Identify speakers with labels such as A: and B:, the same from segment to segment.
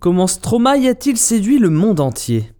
A: Comment Stromae a-t-il séduit le monde entier?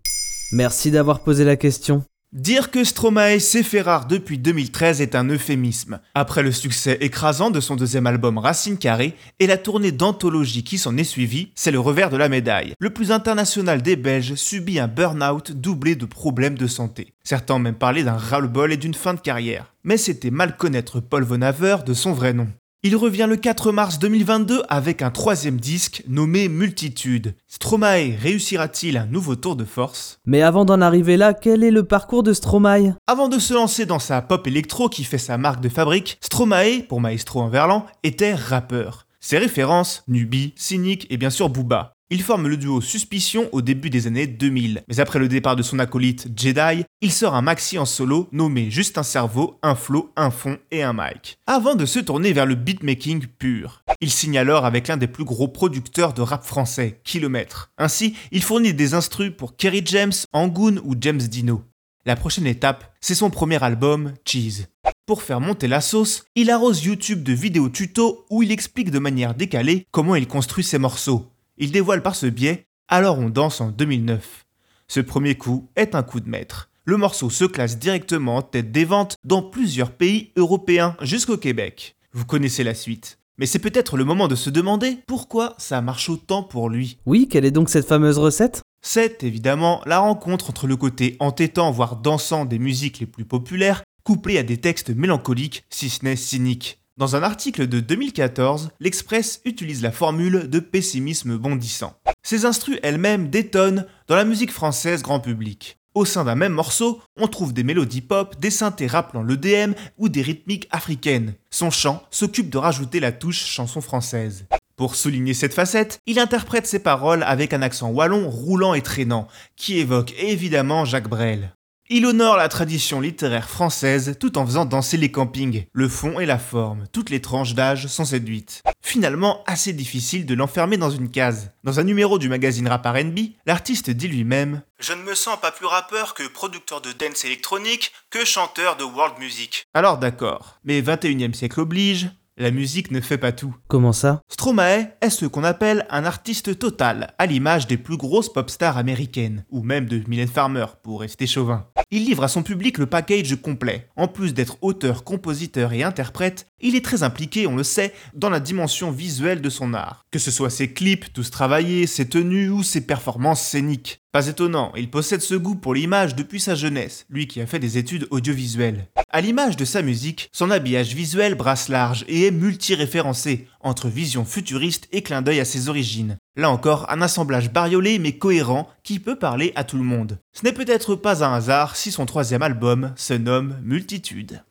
A: Merci d'avoir posé la question.
B: Dire que Stromae s'est fait rare depuis 2013 est un euphémisme. Après le succès écrasant de son deuxième album Racine Carrée et la tournée d'anthologie qui s'en est suivie, c'est le revers de la médaille. Le plus international des Belges subit un burn-out doublé de problèmes de santé. Certains ont même parlé d'un ras-le-bol et d'une fin de carrière. Mais c'était mal connaître Paul Von Haver de son vrai nom. Il revient le 4 mars 2022 avec un troisième disque nommé Multitude. Stromae réussira-t-il un nouveau tour de force?
A: Mais avant d'en arriver là, quel est le parcours de Stromae?
B: Avant de se lancer dans sa pop électro qui fait sa marque de fabrique, Stromae, pour Maestro en verlan, était rappeur. Ses références, Nubi, Cynic et bien sûr Booba. Il forme le duo Suspicion au début des années 2000, mais après le départ de son acolyte Jedi, il sort un maxi en solo nommé Juste un cerveau, un flow, un fond et un mic, avant de se tourner vers le beatmaking pur. Il signe alors avec l'un des plus gros producteurs de rap français, Kilomètre. Ainsi, il fournit des instrus pour Kerry James, Angoon ou James Dino. La prochaine étape, c'est son premier album, Cheese. Pour faire monter la sauce, il arrose YouTube de vidéos tuto où il explique de manière décalée comment il construit ses morceaux il dévoile par ce biais Alors on danse en 2009. Ce premier coup est un coup de maître. Le morceau se classe directement en tête des ventes dans plusieurs pays européens jusqu'au Québec. Vous connaissez la suite. Mais c'est peut-être le moment de se demander pourquoi ça marche autant pour lui.
A: Oui, quelle est donc cette fameuse recette?
B: C'est évidemment la rencontre entre le côté entêtant voire dansant des musiques les plus populaires, couplé à des textes mélancoliques, si ce n'est cyniques. Dans un article de 2014, l'Express utilise la formule de pessimisme bondissant. Ces instrus elles-mêmes détonnent dans la musique française grand public. Au sein d'un même morceau, on trouve des mélodies pop, des synthés rappelant l'EDM ou des rythmiques africaines. Son chant s'occupe de rajouter la touche chanson française. Pour souligner cette facette, il interprète ses paroles avec un accent wallon roulant et traînant, qui évoque évidemment Jacques Brel. Il honore la tradition littéraire française tout en faisant danser les campings. Le fond et la forme, toutes les tranches d'âge sont séduites. Finalement, assez difficile de l'enfermer dans une case. Dans un numéro du magazine Rap R&B, l'artiste dit lui-même Je ne me sens pas plus rappeur que producteur de dance électronique que chanteur de world music. Alors d'accord, mais 21e siècle oblige, la musique ne fait pas tout.
A: Comment ça?
B: Stromae est ce qu'on appelle un artiste total, à l'image des plus grosses pop stars américaines, ou même de Mylène Farmer, pour rester chauvin. Il livre à son public le package complet. En plus d'être auteur, compositeur et interprète, il est très impliqué, on le sait, dans la dimension visuelle de son art. Que ce soit ses clips, tous travaillés, ses tenues ou ses performances scéniques. Pas étonnant, il possède ce goût pour l'image depuis sa jeunesse, lui qui a fait des études audiovisuelles. À l'image de sa musique, son habillage visuel brasse large et est multi-référencé, entre vision futuriste et clin d'œil à ses origines. Là encore, un assemblage bariolé mais cohérent qui peut parler à tout le monde. Ce n'est peut-être pas un hasard si son troisième album se nomme Multitude.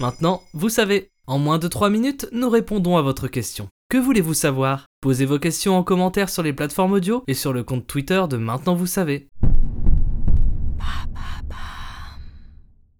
A: Maintenant, vous savez, en moins de 3 minutes, nous répondons à votre question. Que voulez-vous savoir? Posez vos questions en commentaire sur les plateformes audio et sur le compte Twitter de Maintenant vous savez.